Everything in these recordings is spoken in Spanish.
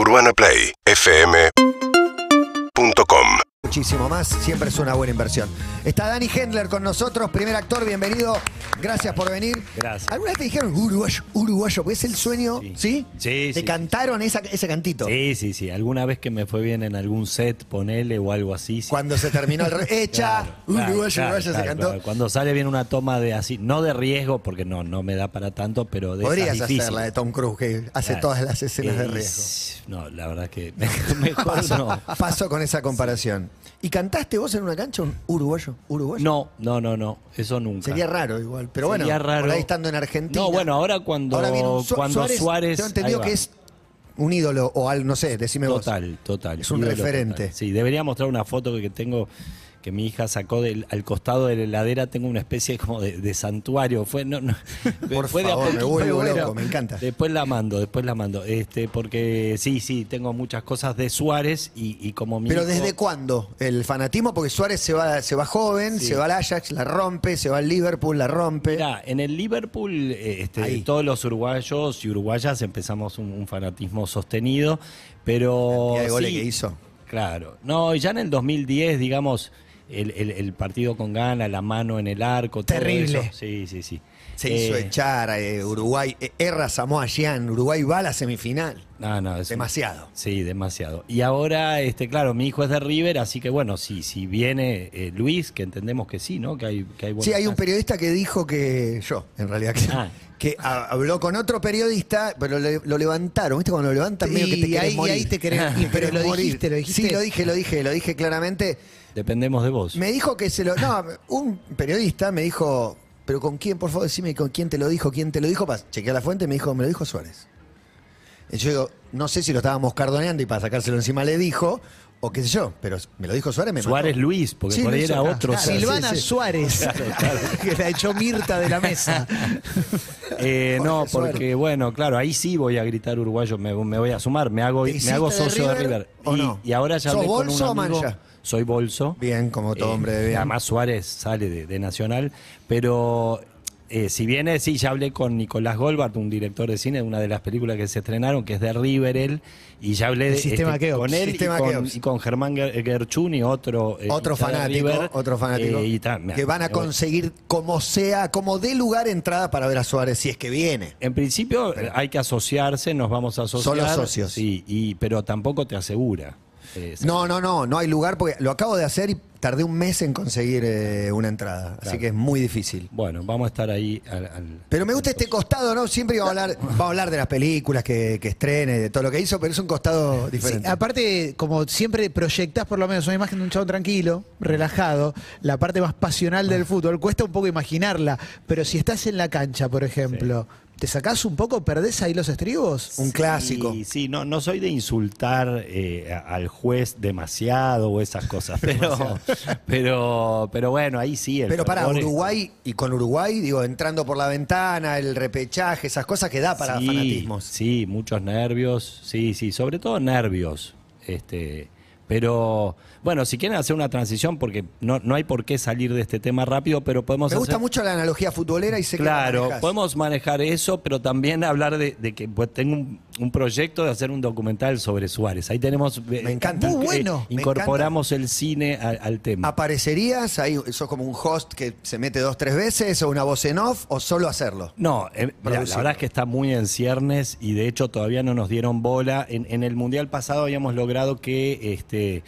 UrbanaPlayFM.com muchísimo más, siempre es una buena inversión. Está Dani Hendler con nosotros, primer actor, bienvenido, gracias por venir. Gracias. ¿Alguna vez te dijeron uruguayo, uruguayo? Porque es el sueño, ¿sí? Sí. Sí, ¿Te sí, cantaron esa- ese cantito? Sí, sí, sí. Alguna vez que me fue bien en algún set, ponele o algo así. sí. Cuando se terminó el... re- Hecha, Claro, claro, uruguayo, claro, uruguayo se claro, cantó. claro. Cuando sale bien una toma de así, no de riesgo, porque no, no me da para tanto, pero de Podrías esas hacer la de Tom Cruise, que hace Claro. todas las escenas de riesgo. No, la verdad que mejor no. paso con esa comparación. ¿Y cantaste vos en una cancha un uruguayo? ¿Uruguayo? No, no, no, no. Eso nunca. Sería raro igual, pero bueno, Sería raro. por ahí estando en Argentina. No, bueno, ahora cuando, Ahora un Su- cuando Suárez. tengo entendido ahí va. que es un ídolo o algo, no sé, decime vos. Total, total. Es un referente. total. Sí, debería mostrar una foto que tengo que mi hija sacó del, al costado de la heladera. Tengo una especie como de, de santuario. Fue, no, no, Por fue de a favor, me bueno. loco, me encanta. Después la mando, después la mando. Este, porque sí, sí, tengo muchas cosas de Suárez y, y como mi Pero hijo- ¿desde cuándo? El fanatismo, porque Suárez se va, se va joven, Sí. se va al Ajax, la rompe, se va al Liverpool, la rompe. Mirá, en el Liverpool, este, Ahí. todos los uruguayos y uruguayas empezamos un, un fanatismo sostenido, pero. Cantidad de goles sí, que hizo. Claro. No, ya en el 2010, digamos, el, el- el partido con gana, la mano en el arco, todo Terrible. eso. Sí, sí, sí. Se hizo Eh, echar eh, Uruguay, eh, erra Samoa Gyan, Uruguay va a la semifinal. No, no, un- Demasiado. Sí, demasiado. Y ahora, este, claro, mi hijo es de River, así que bueno, si, si viene eh, Luis, que entendemos que sí, ¿no? Que hay, que hay Sí, hay un periodista que dijo que yo, en realidad, que, Ah. que ha- habló con otro periodista, pero lo levantaron. ¿Viste? Cuando lo levantan, medio que te Y ahí, y ahí te querés. pero lo dijiste, lo dijiste. Sí, lo dije, lo dije, lo dije claramente. Dependemos de vos. Me dijo que se lo. No, un periodista me dijo. Pero con quién, por favor, decime con quién te lo dijo, quién te lo dijo. Pa, chequeé la fuente y me dijo, me lo dijo Suárez. Y yo digo, no sé si lo estábamos cardoneando y para sacárselo encima le dijo, o qué sé yo, pero me lo dijo Suárez, me mató. Suárez Luis, porque Sí, por ahí era otro. claro. Silvana sí, sí. Suárez, que la echó Mirta de la mesa. Eh, no, Suárez. porque bueno, claro, ahí sí voy a gritar uruguayo, me, me voy a sumar, me hago, ¿Te me hago socio de River River. o y, no? y ahora ya ¿Sos hablé con bolso o un amigo. mancha? Soy bolso. Bien, como todo Eh, hombre de bien. Además Suárez sale de, de Nacional, pero eh, si viene, sí, ya hablé con Nicolás Goldbart, un director de cine de una de las películas que se estrenaron, que es de River él, y ya hablé de, Sistema Keops. con él Sistema y, con, Keops. y con Germán Ger- Gerchuni, otro eh, otro fanático, River, otro fanático, eh, y ta- me- que van a conseguir como sea, como dé lugar entrada para ver a Suárez si es que viene. En principio hay que asociarse, nos vamos a asociar. Solo socios. Sí, y, pero tampoco te asegura. Eh, No, no, no, no hay lugar porque lo acabo de hacer y tardé un mes en conseguir eh, una entrada, así que es muy difícil. Bueno, vamos a estar ahí al... al- Pero me gusta este costado, ¿no? Siempre iba a hablar, va a hablar de las películas que, que estrene, de todo lo que hizo, pero es un costado Sí, diferente. aparte, como siempre proyectás por lo menos una imagen de un chavo tranquilo, relajado, la parte más pasional del fútbol, cuesta un poco imaginarla, pero si estás en la cancha, por ejemplo, ¿te sacás un poco, perdés ahí los estribos? un clásico. Sí, sí, no, no soy de insultar eh, al juez demasiado o esas cosas, pero, pero, pero bueno, ahí sí. el Pero para es- Uruguay y con Uruguay, digo, entrando por la ventana, el repechaje, esas cosas que da para sí, fanatismos. Sí, muchos nervios, sí, sí, sobre todo nervios. Este, pero bueno, si quieren hacer una transición, porque no, no hay por qué salir de este tema rápido, pero podemos Me gusta hacer- mucho la analogía futbolera y sé que la Claro, podemos manejar eso, pero también hablar de, de que pues, tengo un, un proyecto de hacer un documental sobre Suárez. Ahí tenemos. eh, Me encanta. Muy eh, bueno, me Incorporamos el cine al, al tema. ¿Aparecerías ahí, sos como un host que se mete dos, tres veces, o una voz en off, o solo hacerlo? No, eh, la verdad es que está muy en ciernes y de hecho todavía no nos dieron bola. En, en el Mundial pasado habíamos logrado que, este,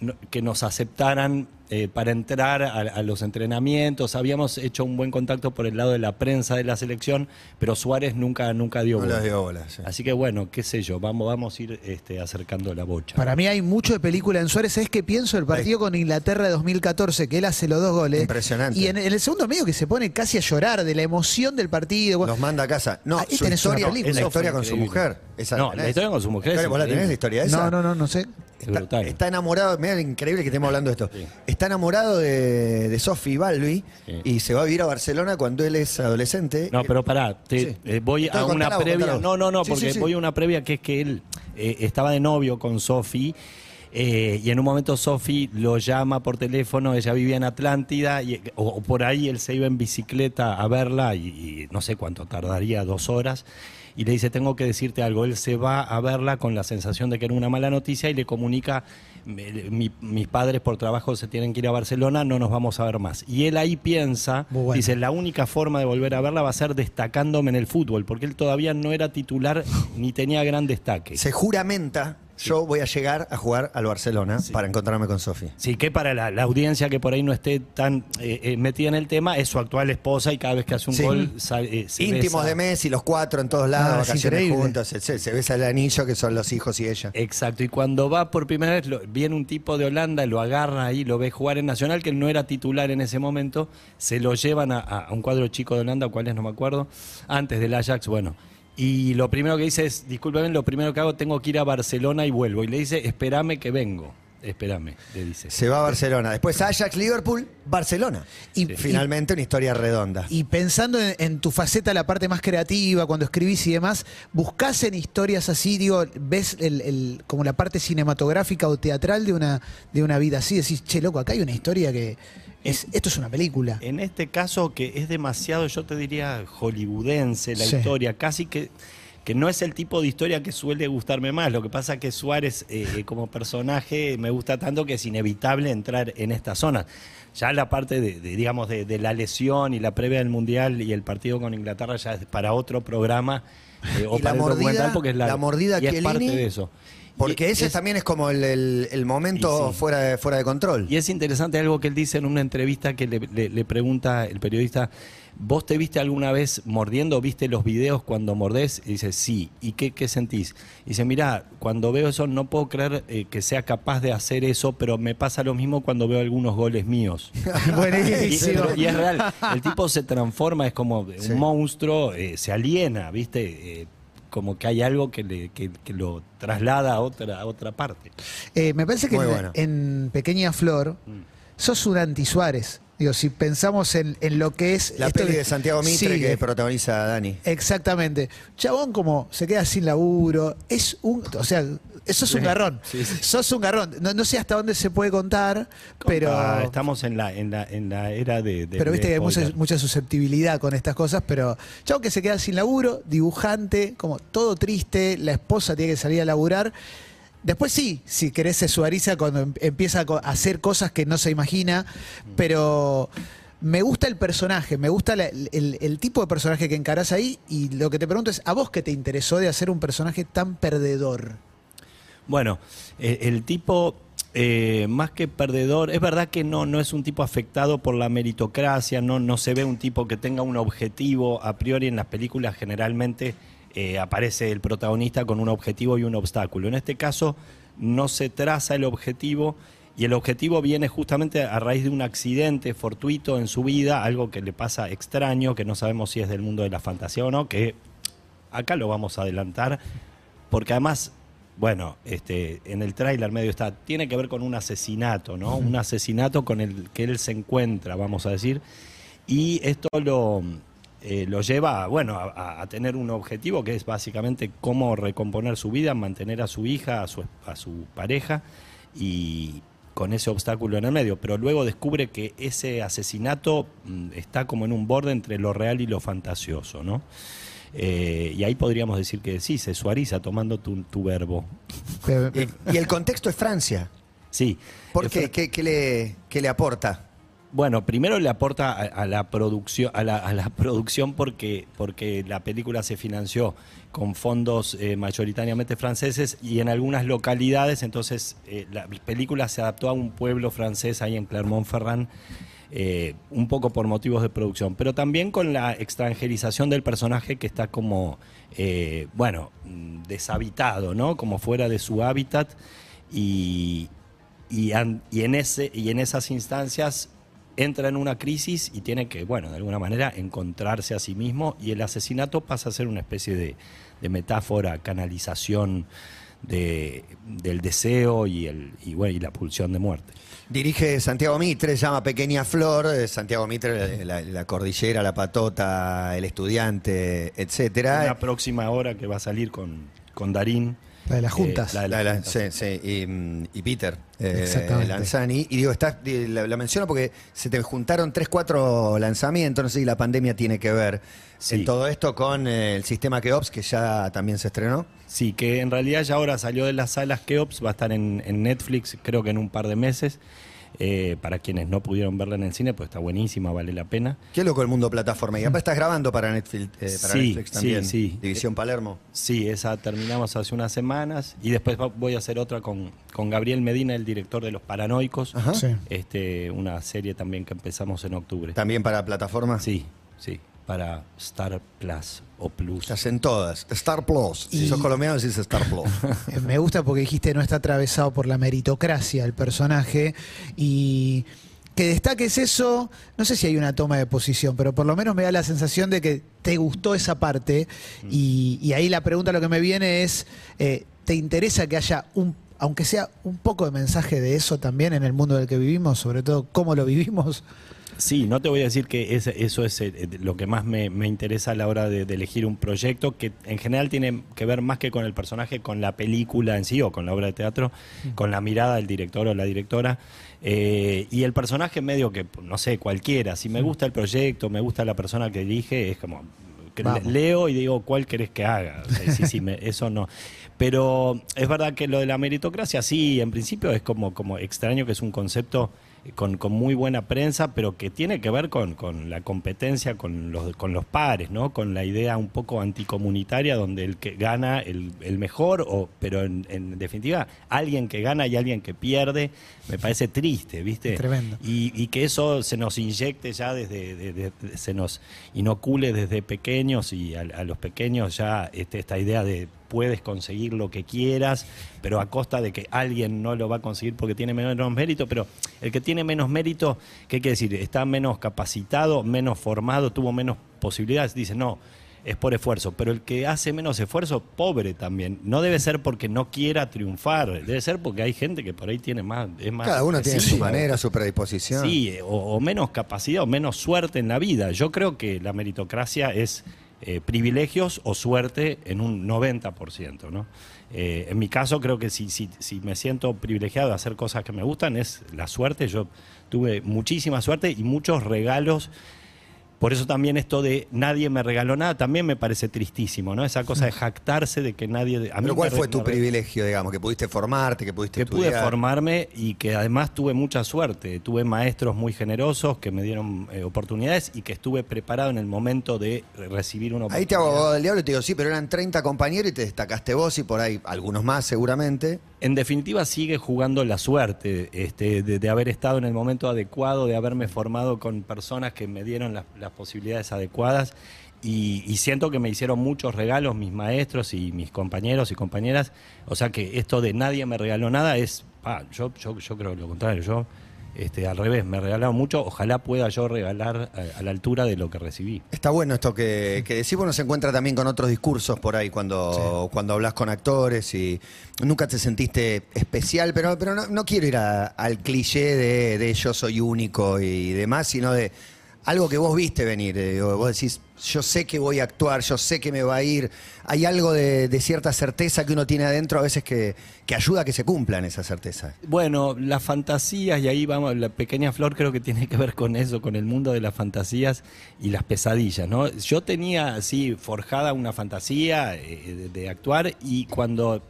no- que nos aceptaran eh, para entrar a, a los entrenamientos. Habíamos hecho un buen contacto por el lado de la prensa de la selección, pero Suárez nunca, nunca dio No bola. les dio bola, sí. Así que bueno, qué sé yo, vamos, vamos a ir este, acercando la bocha. Para mí hay mucho de película en Suárez. ¿Sabes qué pienso? El partido con Inglaterra de 2014, que él hace los dos goles. Impresionante. Y en, en el segundo medio que se pone casi a llorar de la emoción del partido. Los manda a casa. No, Ahí su tenés una historia, película. la historia con su mujer. Esa No, la historia con su mujer ¿Vos la tenés, la historia esa? No, no, no, no sé. Es Está, enamorado, mira, increíble que estemos hablando de esto. Sí. Está enamorado de, de Sofi Balbi Sí. y se va a vivir a Barcelona cuando él es adolescente. No, pero pará, te- Sí. eh, voy Entonces, a una previa. No, no, no, porque voy a una previa que es que él eh, estaba de novio con Sofi. eh, y en un momento Sofi lo llama por teléfono, ella vivía en Atlántida, y, o, o por ahí él se iba en bicicleta a verla y, y no sé cuánto tardaría, dos horas. Y le dice, tengo que decirte algo. Él se va a verla con la sensación de que era una mala noticia y le comunica, "Me- mi- mis padres por trabajo se tienen que ir a Barcelona, no nos vamos a ver más. Y él ahí piensa, bueno. dice, la única forma de volver a verla va a ser destacándome en el fútbol, porque él todavía no era titular ni tenía gran destaque. Se juramenta, yo voy a llegar a jugar al Barcelona Sí. para encontrarme con Sofi. Sí, que para la, la audiencia que por ahí no esté tan eh, eh, metida en el tema, es su actual esposa y cada vez que hace un Sí. gol sa- eh, se Íntimos besa. de Messi, los cuatro en todos lados, Ah, es vacaciones increíble. juntos, se, se- se besa el anillo que son los hijos y ella. Exacto, y cuando va por primera vez, lo- viene un tipo de Holanda, lo agarra ahí, lo ve jugar en Nacional, que él no era titular en ese momento, se lo llevan a, a un cuadro chico de Holanda, cuál es, no me acuerdo, antes del Ajax, bueno. Y lo primero que dice es, discúlpeme, lo primero que hago, tengo que ir a Barcelona y vuelvo. Y le dice, espérame que vengo, espérame, le dice. Se va a Barcelona. Después Ajax, Liverpool, Barcelona. Y- finalmente una historia redonda. Y pensando en, en tu faceta, la parte más creativa, cuando escribís y demás, ¿buscás en historias así, digo, ves el, el- como la parte cinematográfica o teatral de una, de una vida así? Decís, che, loco, acá hay una historia que. Es, esto es una película. En este caso, que es demasiado, yo te diría, hollywoodense la Sí. historia, casi que, que no es el tipo de historia que suele gustarme más. Lo que pasa es que Suárez, eh, como personaje, me gusta tanto que es inevitable entrar en esta zona. Ya la parte de, de, digamos, de, de la lesión y la previa del Mundial y el partido con Inglaterra ya es para otro programa eh, o Y la para documental mordida- porque es la mordida y es parte de eso. Porque ese es- también es como el, el- el momento sí. fuera, de, fuera de control. Y es interesante algo que él dice en una entrevista que le, le- le pregunta el periodista, ¿vos te viste alguna vez mordiendo? ¿Viste los videos cuando mordés? Y dice, sí. ¿Y qué, qué sentís? Y dice, mirá, cuando veo eso no puedo creer eh, que sea capaz de hacer eso, pero me pasa lo mismo cuando veo algunos goles míos. Buenísimo. y es real, el tipo se transforma, es como Sí. un monstruo, eh, se aliena, ¿viste? Eh, como que hay algo que, le, que, que lo traslada a otra, a otra parte. Eh, me parece que en, bueno. en Pequeña Flor Mm. sos un anti-Suárez. Digo, si pensamos en, en lo que es. La peli de Santiago Mitre Sí, que protagoniza a Dani. Exactamente. Chabón como se queda sin laburo, es un, o sea, eso es un garrón. sí, sí. Sos un garrón. No, no sé hasta dónde se puede contar, pero Ah, estamos en la, en la, en la era de. de- pero viste de que hay mucha, susceptibilidad con estas cosas, pero chabón que se queda sin laburo, dibujante, como todo triste, la esposa tiene que salir a laburar. Después sí, si querés se suariza cuando em- empieza a hacer cosas que no se imagina, pero me gusta el personaje, me gusta la- el, el tipo de personaje que encarás ahí y lo que te pregunto es, ¿a vos qué te interesó de hacer un personaje tan perdedor? Bueno, eh, el tipo, eh, más que perdedor, es verdad que no, no es un tipo afectado por la meritocracia, no, no se ve un tipo que tenga un objetivo. A priori en las películas generalmente eh, aparece el protagonista con un objetivo y un obstáculo. En este caso no se traza el objetivo. Y el objetivo viene justamente a raíz de un accidente fortuito en su vida, algo que le pasa extraño, que no sabemos si es del mundo de la fantasía o no, que acá lo vamos a adelantar, porque además, bueno, este, en el tráiler medio está, tiene que ver con un asesinato, ¿no? Un asesinato con el que él se encuentra, vamos a decir, y esto lo, eh, lo lleva, bueno, a, a tener un objetivo que es básicamente cómo recomponer su vida, mantener a su hija, a su, a su pareja, y con ese obstáculo en el medio, pero luego descubre que ese asesinato mm, está como en un borde entre lo real y lo fantasioso, ¿no? Eh, y ahí podríamos decir que sí, se suariza tomando tu, tu verbo. Y, y el contexto es Francia. Sí. ¿Por qué? ¿Qué, qué le, qué le aporta? Bueno, primero le aporta a, a la producción, a la, a la producción porque, porque la película se financió con fondos eh, mayoritariamente franceses y en algunas localidades, entonces eh, la película se adaptó a un pueblo francés ahí en Clermont-Ferrand, eh, un poco por motivos de producción, pero también con la extranjerización del personaje que está como, eh, bueno, mm, deshabitado, ¿no? Como fuera de su hábitat y, y, en ese, y en esas instancias entra en una crisis y tiene que, bueno, de alguna manera encontrarse a sí mismo y el asesinato pasa a ser una especie de, de metáfora, canalización de- del deseo y, el, y, bueno, y la pulsión de muerte. Dirige Santiago Mitre, se llama Pequeña Flor. eh, Santiago Mitre, la, la cordillera, la patota, el estudiante, etcétera. Una próxima hora que va a salir con, con Darín La de las juntas. la de La- las la- juntas. sí, sí, y, y Peter eh. Lanzani. Y digo, está, y la, la menciono porque se te juntaron tres, cuatro lanzamientos. No sé si la pandemia tiene que ver Sí. en todo esto con eh, el sistema Keops, que ya también se estrenó. Sí, que en realidad ya ahora salió de las salas Keops, va a estar en, en Netflix creo que en un par de meses. Eh, para quienes no pudieron verla en el cine, pues está buenísima, vale la pena. Qué loco el mundo plataforma. Y aparte estás grabando para Netflix, eh, para Sí, Netflix sí, también. sí. División Palermo. Sí, esa terminamos hace unas semanas y después voy a hacer otra con, con Gabriel Medina, el director de Los Paranoicos. Ajá. Sí. Este, una serie también que empezamos en octubre. También para plataforma. Sí, sí, para Star Plus o Plus. Estás en todas. Star Plus. Si Y- sos colombiano, decís Star Plus. Me gusta porque dijiste no está atravesado por la meritocracia el personaje y que destaques eso, no sé si hay una toma de posición, pero por lo menos me da la sensación de que te gustó esa parte y, y ahí la pregunta lo que me viene es, eh, ¿te interesa que haya un, aunque sea un poco de mensaje de eso también en el mundo del que vivimos, sobre todo cómo lo vivimos? Sí, no te voy a decir que eso es eh, lo que más me, me interesa a la hora de, de elegir un proyecto, que en general tiene que ver más que con el personaje, con la película en sí o con la obra de teatro, con la mirada del director o la directora. Eh, y el personaje medio que, no sé, cualquiera. Si me gusta el proyecto, me gusta la persona que dirige, es como... Vamos. leo y digo, ¿cuál querés que haga? O sea, sí, sí, me- eso no. Pero es verdad que lo de la meritocracia, sí, en principio es como, como extraño que es un concepto con, con muy buena prensa, pero que tiene que ver con, con la competencia con los, con los pares, ¿no? Con la idea un poco anticomunitaria donde el que gana el, el mejor, o, pero en, en definitiva, alguien que gana y alguien que pierde, me parece triste, ¿viste? Tremendo. Y, y que eso se nos inyecte ya desde, de- de- de- se nos inocule desde pequeños y a, a los pequeños ya este, esta idea de puedes conseguir lo que quieras, pero a costa de que alguien no lo va a conseguir porque tiene menos mérito, pero el que tiene menos mérito, ¿qué quiere decir? Está menos capacitado, menos formado, tuvo menos posibilidades, dice, no, es por esfuerzo, pero el que hace menos esfuerzo, pobre también. No debe ser porque no quiera triunfar, debe ser porque hay gente que por ahí tiene más... Es más Cada uno tiene su manera, su predisposición. Sí, o, o menos capacidad o menos suerte en la vida. Yo creo que la meritocracia es eh, privilegios o suerte en un 90%. ¿no? Eh, en mi caso, creo que si, si, si me siento privilegiado de hacer cosas que me gustan, es la suerte. Yo tuve muchísima suerte y muchos regalos. Por eso también esto de nadie me regaló nada también me parece tristísimo, ¿no? Esa cosa de jactarse de que nadie... A mí Pero ¿cuál me fue tu me privilegio, digamos? Que pudiste formarte, que pudiste que pude formarme y que además tuve mucha suerte. Tuve maestros muy generosos que me dieron eh, oportunidades y que estuve preparado en el momento de re- recibir una Ahí oportunidad. te hago abogado del diablo y te digo, sí, pero eran 30 compañeros y te destacaste vos y por ahí algunos más seguramente. En definitiva sigue jugando la suerte este, de, de haber estado en el momento adecuado, de haberme formado con personas que me dieron las, las posibilidades adecuadas. Y, siento que me hicieron muchos regalos mis maestros y mis compañeros y compañeras. O sea que esto de nadie me regaló nada es, pa, yo, yo, yo creo lo contrario, yo este, al revés, me regalaron mucho, ojalá pueda yo regalar eh, a, a la altura de lo que recibí. Está bueno esto que, que decís, bueno, se encuentra también con otros discursos por ahí cuando, cuando hablas con actores y nunca te sentiste especial, pero, pero no, no quiero ir a- al cliché de, de yo soy único y demás, sino de algo que vos viste venir. eh, vos decís, yo sé que voy a actuar, yo sé que me va a ir. Hay algo de, cierta certeza que uno tiene adentro a veces que, que ayuda a que se cumplan esas certezas. Bueno, las fantasías, y ahí vamos, la pequeña flor creo que tiene que ver con eso, con el mundo de las fantasías y las pesadillas, ¿no? Yo tenía así forjada una fantasía eh, de, de actuar y cuando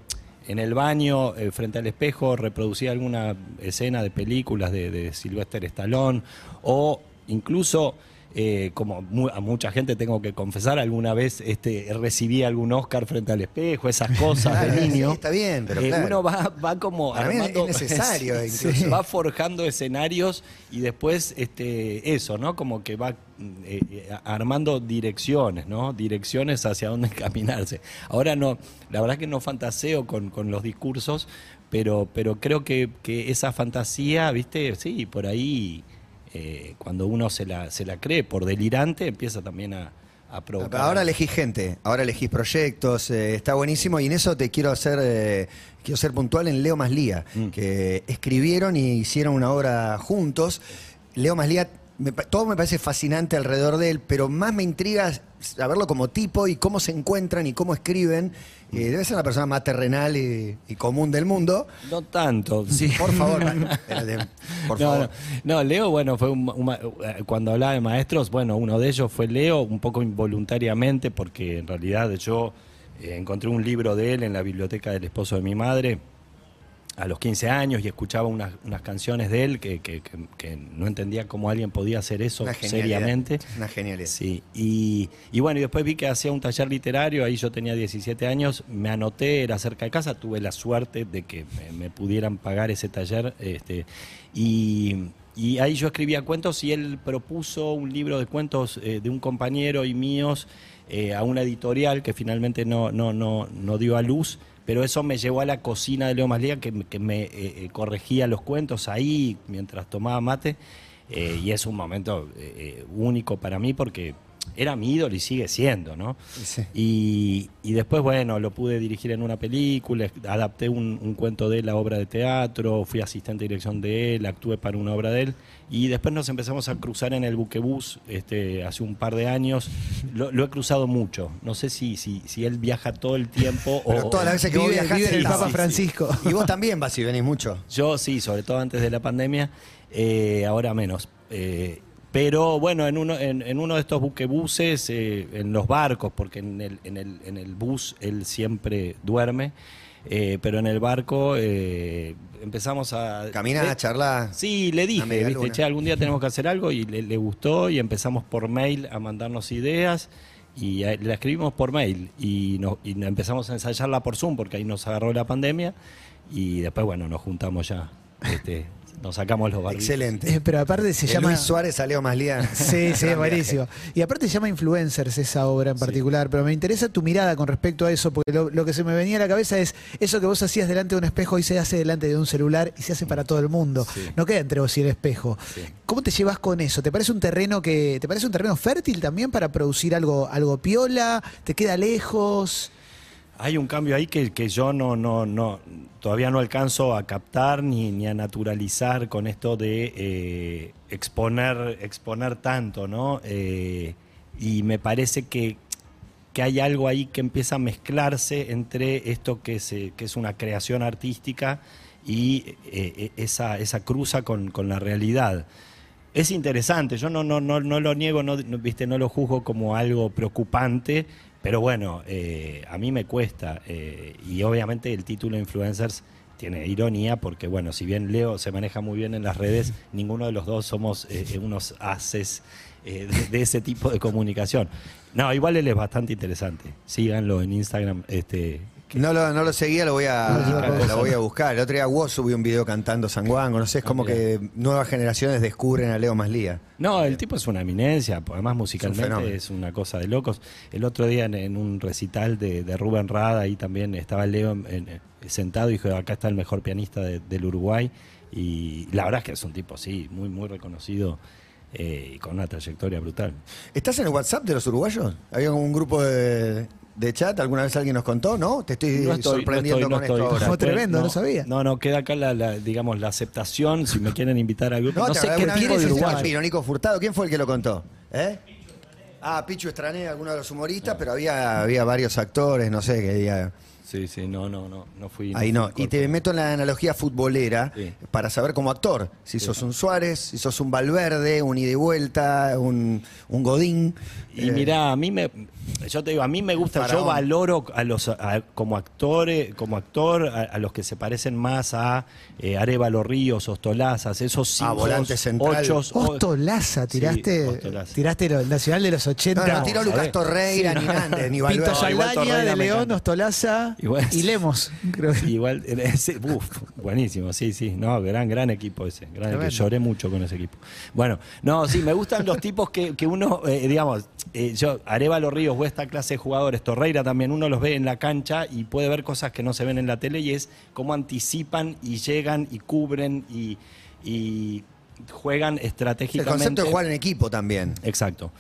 en el baño, eh, frente al espejo, reproducía alguna escena de películas de, de Sylvester Stallone o incluso... eh, como mu- a mucha gente tengo que confesar, alguna vez este, recibí algún Oscar frente al espejo, esas cosas Claro, de sí, niño. está bien, pero Eh, claro. Uno va, va como Para mí es armando- Sí, va forjando escenarios y después este eso, ¿no? Como que va eh, eh, armando direcciones, ¿no? Direcciones hacia dónde encaminarse. Ahora no, la verdad que no fantaseo con, con los discursos, pero, pero creo que, que esa fantasía, ¿viste? Sí, por ahí, eh, cuando uno se la, se la cree por delirante, empieza también a, a provocar. Ahora elegís gente, ahora elegís proyectos, eh, está buenísimo y en eso te quiero hacer, eh, quiero ser puntual en Leo Maslía, Mm. que escribieron y hicieron una obra juntos. Leo Maslía me todo me parece fascinante alrededor de él, pero más me intriga saberlo como tipo y cómo se encuentran y cómo escriben. Eh, debe ser la persona más terrenal y, y común del mundo. No tanto, sí. Por favor, por no, favor. No, no, Leo, bueno, fue un, un eh, cuando hablaba de maestros, bueno, uno de ellos fue Leo, un poco involuntariamente, porque en realidad yo eh, encontré un libro de él en la biblioteca del esposo de mi madre a los 15 años y escuchaba unas, unas canciones de él que, que- que- que no entendía cómo alguien podía hacer eso Una seriamente. Una genialidad. Sí, y, y bueno, y después vi que hacía un taller literario, ahí yo tenía 17 años, me anoté, era cerca de casa, tuve la suerte de que me, me pudieran pagar ese taller, este, y, y ahí yo escribía cuentos y él propuso un libro de cuentos eh, de un compañero y míos eh, a una editorial que finalmente no, no, no, no dio a luz. Pero eso me llevó a la cocina de Leo Maslía, que, que me eh, eh, corregía los cuentos ahí mientras tomaba mate. Eh, y es un momento único para mí porque era mi ídolo y sigue siendo, ¿no? Sí. Y, y después, bueno, lo pude dirigir en una película, adapté un, un cuento de él a obra de teatro, fui asistente de dirección de él, actué para una obra de él. Y después nos empezamos a cruzar en el buquebús este, hace un par de años. Lo, lo he cruzado mucho. No sé si, si, si él viaja todo el tiempo Pero o... todas las veces que vos Vive, viajaste, vive el. Papa Francisco. Y vos también vas y venís mucho. Yo sí, sobre todo antes de la pandemia, eh, ahora menos. Eh, pero bueno, en uno, en, en uno de estos buquebuses, eh, en los barcos, porque en el, en el, en el bus él siempre duerme, eh, pero en el barco eh, empezamos a... Caminás, le- charlás. Sí, le dije, viste, che, algún día tenemos que hacer algo y le, le gustó y empezamos por mail a mandarnos ideas y la escribimos por mail y, nos, y empezamos a ensayarla por Zoom porque ahí nos agarró la pandemia y después, bueno, nos juntamos ya, este, nos sacamos los barbitos. Excelente. Eh, pero aparte se De llama. Luis Suárez a Leo Maslía. Sí, sí, buenísimo. Y aparte se llama Influencers esa obra en particular, pero me interesa tu mirada con respecto a eso, porque lo, lo que se me venía a la cabeza es eso que vos hacías delante de un espejo y se hace delante de un celular y se hace para todo el mundo. Sí. No queda entre vos y el espejo. Sí. ¿Cómo te llevas con eso? ¿Te parece un terreno que te parece un terreno fértil también para producir algo algo piola? ¿Te queda lejos? Hay un cambio ahí que, yo no, no, no, todavía no alcanzo a captar ni, ni a naturalizar con esto de eh, exponer, exponer tanto, ¿no? Eh, y me parece que, que hay algo ahí que empieza a mezclarse entre esto que, se, que es una creación artística y eh, esa, esa cruza con, con la realidad. Es interesante, yo no, no, no, no lo niego, no, viste, no lo juzgo como algo preocupante, pero bueno, eh, a mí me cuesta. eh, y obviamente el título Influencers tiene ironía, porque bueno, si bien Leo se maneja muy bien en las redes, ninguno de los dos somos eh, unos haces eh, de, de ese tipo de comunicación. No, igual él es bastante interesante. Síganlo en Instagram. Este, No lo, no lo seguía, lo voy a, No, lo voy a buscar. El otro día Woz subió un video cantando San Juan, no sé, es como que nuevas generaciones descubren a Leo Maslía. No, el tipo es una eminencia, además musicalmente fenómeno. es, una cosa de locos. El otro día en, en un recital de, de Rubén Rada, ahí también estaba Leo en- en- sentado y dijo, acá está el mejor pianista de- del Uruguay. Y la verdad es que es un tipo, sí, muy, muy reconocido eh, y con una trayectoria brutal. ¿Estás en el WhatsApp de los uruguayos? ¿Había un grupo de, de chat? ¿Alguna vez alguien nos contó? ¿No? Te estoy, No estoy- sorprendiendo no con estoy- esto no ahora. Estoy. tremendo, no sabía. No, no, queda acá la, la, digamos, la aceptación, si me quieren invitar al grupo. No, sé qué tipo de. Pampino, Nico Furtado. ¿Quién fue el que lo contó? ¿Eh? Ah, Pichu Estrané, alguno de los humoristas, pero había, había varios actores, no sé, que diga- Sí, sí, no, no, no, no fui. Ahí fui no. Y te meto en la analogía futbolera Sí. para saber como actor si sos un Suárez, si sos un Valverde, un ida y vuelta, un, un Godín. Y Eh, mirá, a mí me, yo te digo, a mí me gusta, yo valoro a los a- como actores, como actor, a, a los que se parecen más a eh, Arevalo Ríos, Ostolazas, esos cinco, Ah, volante central. ochos, Ostolaza, tiraste, Ostolaza. tiraste lo- el nacional de los 80. No, no tiró Lucas. Torreira, Sí, ni no. Nández, ni Pinto Saldaña de León. Ostolaza Igual- y Lemos. creo que. Igual, ese, uf, buenísimo, sí, sí, no, gran, gran equipo ese, gran Tremendo. equipo. lloré mucho con ese equipo. Bueno, no, sí, me gustan los tipos que, que uno, eh, digamos, eh, yo, Arevalo Ríos o esta clase de jugadores, Torreira también, uno los ve en la cancha y puede ver cosas que no se ven en la tele y es cómo anticipan y llegan y cubren y, y juegan El estratégicamente. concepto de jugar en equipo también. Exacto.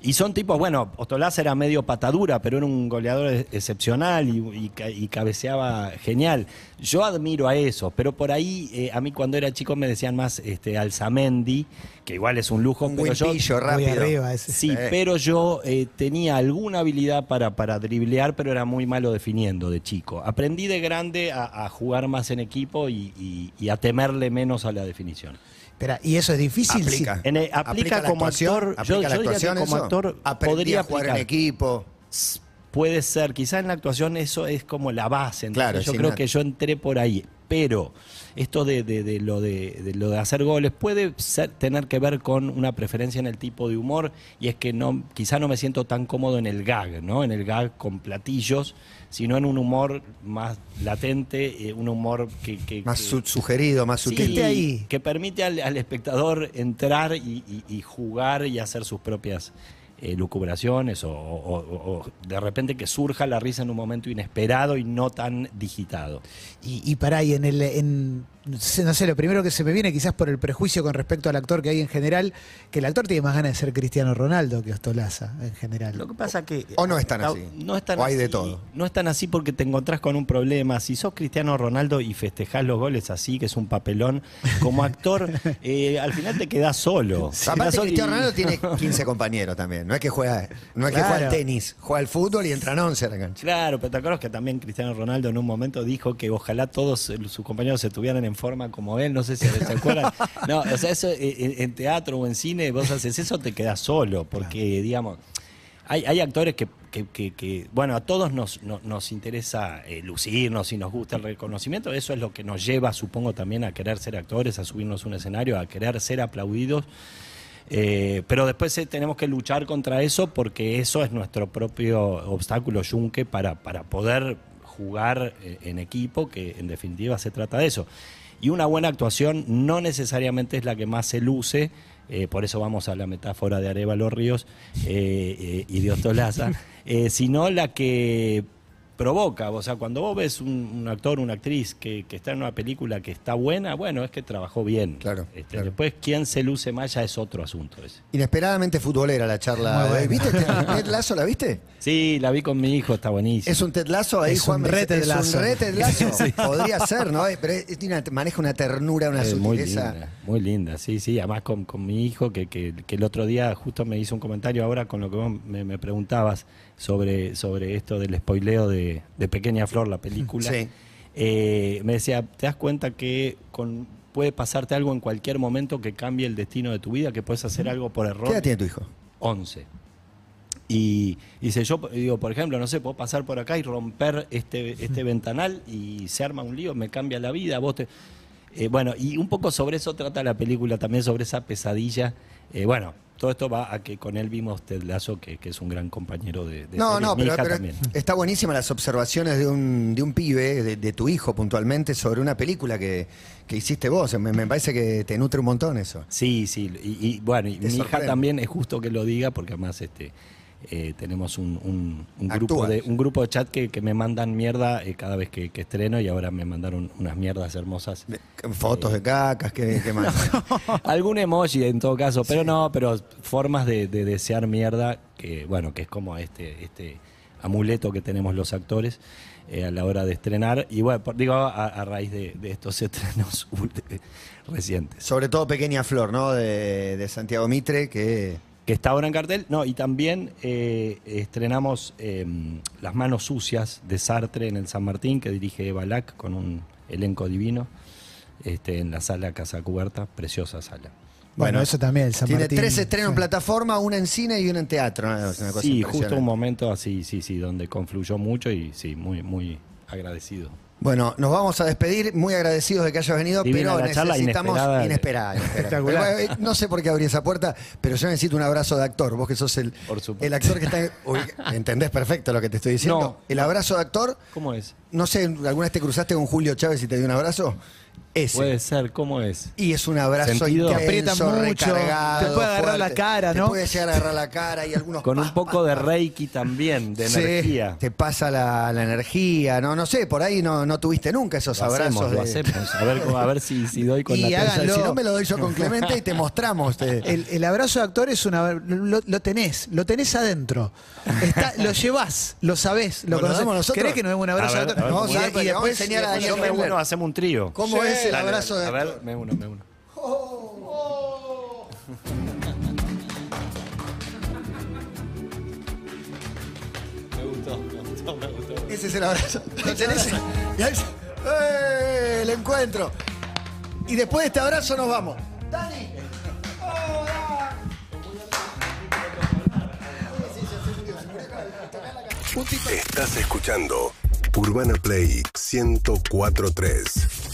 Y son tipos, bueno, Ostolaza era medio patadura, pero era un goleador ex- excepcional y, y ca- y cabeceaba genial. Yo admiro a esos, pero por ahí eh, a mí cuando era chico me decían más este, Alzamendi, que igual es un lujo, Un pero yo... rápido. arriba ese. Sí, Sí. pero yo eh, tenía alguna habilidad para, para driblear, pero era muy malo definiendo de chico. Aprendí de grande a, a jugar más en equipo y, y- y a temerle menos a la definición. Espera, ¿y eso es difícil? Aplica. En el- aplica como actor, yo- aplica la yo diría que actuación como eso. actor podría a jugar en aplicar. equipo. S- Puede ser, quizás en la actuación eso es como la base. entonces Claro, yo creo nada. que yo entré por ahí. Pero esto de, de- de lo de, de lo de hacer goles puede ser- tener que ver con una preferencia en el tipo de humor y es que no, quizá no me siento tan cómodo en el gag, ¿no? En el gag con platillos, sino en un humor más latente, eh, un humor que, que- Más que- su- sugerido, más Sí, sutil. esté ahí. que permite al, al espectador entrar y, y- y jugar y hacer sus propias eh, lucubraciones o, de repente que surja la risa en un momento inesperado y no tan digitado. Y, y para ahí, en el, en, no sé, lo primero que se me viene quizás por el prejuicio con respecto al actor que hay en general, que el actor tiene más ganas de ser Cristiano Ronaldo que Ostolaza en general. Lo que pasa que... O no es tan Ah, así. No es tan O hay de todo. No es tan así porque te encontrás con un problema. Si sos Cristiano Ronaldo y festejás los goles así, que es un papelón, como actor, eh, al final te quedás solo. Te Aparte, quedás solo y- Cristiano Ronaldo tiene 15 compañeros también. No es que juega, no es que juega al tenis, juega al fútbol y entran 11 a la cancha. Claro, pero te acuerdas que también Cristiano Ronaldo en un momento dijo que ojalá todos sus compañeros estuvieran en forma como él, no sé si se acuerdan. No, o sea, eso eh, en, en teatro o en cine, vos haces eso, te quedas solo, porque, digamos, hay, hay actores que, que- que- que, bueno, a todos nos, no- nos interesa eh, lucirnos y nos gusta el reconocimiento, eso es lo que nos lleva, supongo, también a querer ser actores, a subirnos a un escenario, a querer ser aplaudidos. Eh, pero después eh, tenemos que luchar contra eso porque eso es nuestro propio obstáculo yunque para, para poder jugar en equipo, que en definitiva se trata de eso. Y una buena actuación no necesariamente es la que más se luce, eh, por eso vamos a la metáfora de Arevalo Ríos eh, eh, y de Ostolaza, sino la que provoca. O sea, cuando vos ves un, un actor, una actriz que, que está en una película que está buena, bueno, es que trabajó bien. Claro, Este, claro. Después, quién se luce más ya es otro asunto ese. Inesperadamente futbolera la charla. Muy bueno. ¿Viste Ted Lasso? ¿La viste? Sí, la vi con mi hijo, está buenísimo. Es un Ted Lasso ahí, Es Juan. un re Ted Es Lasso. un re Ted Lasso. Podría ser, ¿no? Eh, Pero es- tiene una- maneja una ternura, una Eh, muy sutileza. linda, muy linda, sí, sí. Además con, con mi hijo, que, que- que el otro día justo me hizo un comentario ahora con lo que vos me, me preguntabas sobre, sobre esto del spoileo de, de Pequeña Flor, la película. Sí. Eh, me decía, ¿te das cuenta que con, puede pasarte algo en cualquier momento que cambie el destino de tu vida, que puedes hacer algo por error? ¿Qué edad tiene tu hijo? 11. Y dice, yo digo, por ejemplo, no sé, puedo pasar por acá y romper este, este ventanal y se arma un lío, me cambia la vida, vos te... Eh, bueno, y un poco sobre eso trata la película, también sobre esa pesadilla. Eh, bueno, todo esto va a que con él vimos Ted Lasso, que, que es un gran compañero de, de No, series. no, Mi pero, hija pero también. está buenísima las observaciones de un, de un pibe, de, de tu hijo puntualmente, sobre una película que, que hiciste vos. Me, me parece que te nutre un montón eso. Sí, sí, y, y bueno, y mi hija también es justo que lo diga, porque además este eh, tenemos un, un- un grupo de un grupo de chat que, que me mandan mierda eh, cada vez que, que estreno y ahora me mandaron unas mierdas hermosas. De- Fotos de cacas, ¿qué, qué más? Algún emoji en todo caso, pero no, pero formas de, de desear mierda, que bueno, que es como este, este amuleto que tenemos los actores eh, a la hora de estrenar. Y bueno, por- digo, a, a raíz de, de estos estrenos recientes. Sobre todo Pequeña Flor, ¿no? De, de Santiago Mitre, que que está ahora en cartel. No, y también eh, estrenamos eh, Las manos sucias de Sartre en el San Martín, que dirige Eva Lack con un elenco divino, este, en la sala Casa Cubierta, preciosa sala. Bueno, eso también, el San tiene Martín. tres estrenos en plataforma, una en cine y una en teatro. ¿no? Es una cosa Sí, justo un momento así, sí, sí, donde confluyó mucho y sí, muy, muy agradecido. Bueno, nos vamos a despedir, muy agradecidos de que hayas venido, Divina pero necesitamos inesperada. inesperada. inesperada. Espectacular. Pero, eh, no sé por qué abrí esa puerta, pero yo necesito un abrazo de actor. Vos que sos el, Por supuesto. el actor que está. Uy, entendés perfecto lo que te estoy diciendo. No. El abrazo de actor, ¿Cómo es? no sé, ¿alguna vez te cruzaste con Julio Chávez y te dio un abrazo? Ese. Puede ser, ¿cómo es? Y es un abrazo Sentido. intenso, Aprieta mucho, recargado, te puede agarrar la cara, ¿no? Te puede llegar a agarrar la cara y algunos Con un poco de reiki también, de Sí, energía. Te pasa la, la energía, no, no sé, por ahí no, no tuviste nunca esos Lo abrazos. hacemos, lo hacemos. A ver, cómo- a ver si, si doy con Y la háganlo. Si no me lo doy yo con Clemente y te mostramos. te- El, el abrazo de actor es una. Lo, lo tenés, lo tenés adentro. Está- lo llevás, lo sabés, lo ¿Nos lo conocés. damos nosotros? ¿Querés que nos demos un abrazo A ver, de actor? a ver, Vamos y, y después, enseñar a después- Yo me uno, hacemos un trío. ¿Cómo es el Dale, abrazo de A ver, me uno, me uno. Me gustó, me gustó, me gustó. Ese es el abrazo. Lo tenés- y ahí se- ¡Eh! El encuentro. Y después de este abrazo nos vamos. Dani. Estás escuchando Urbana Play 1043.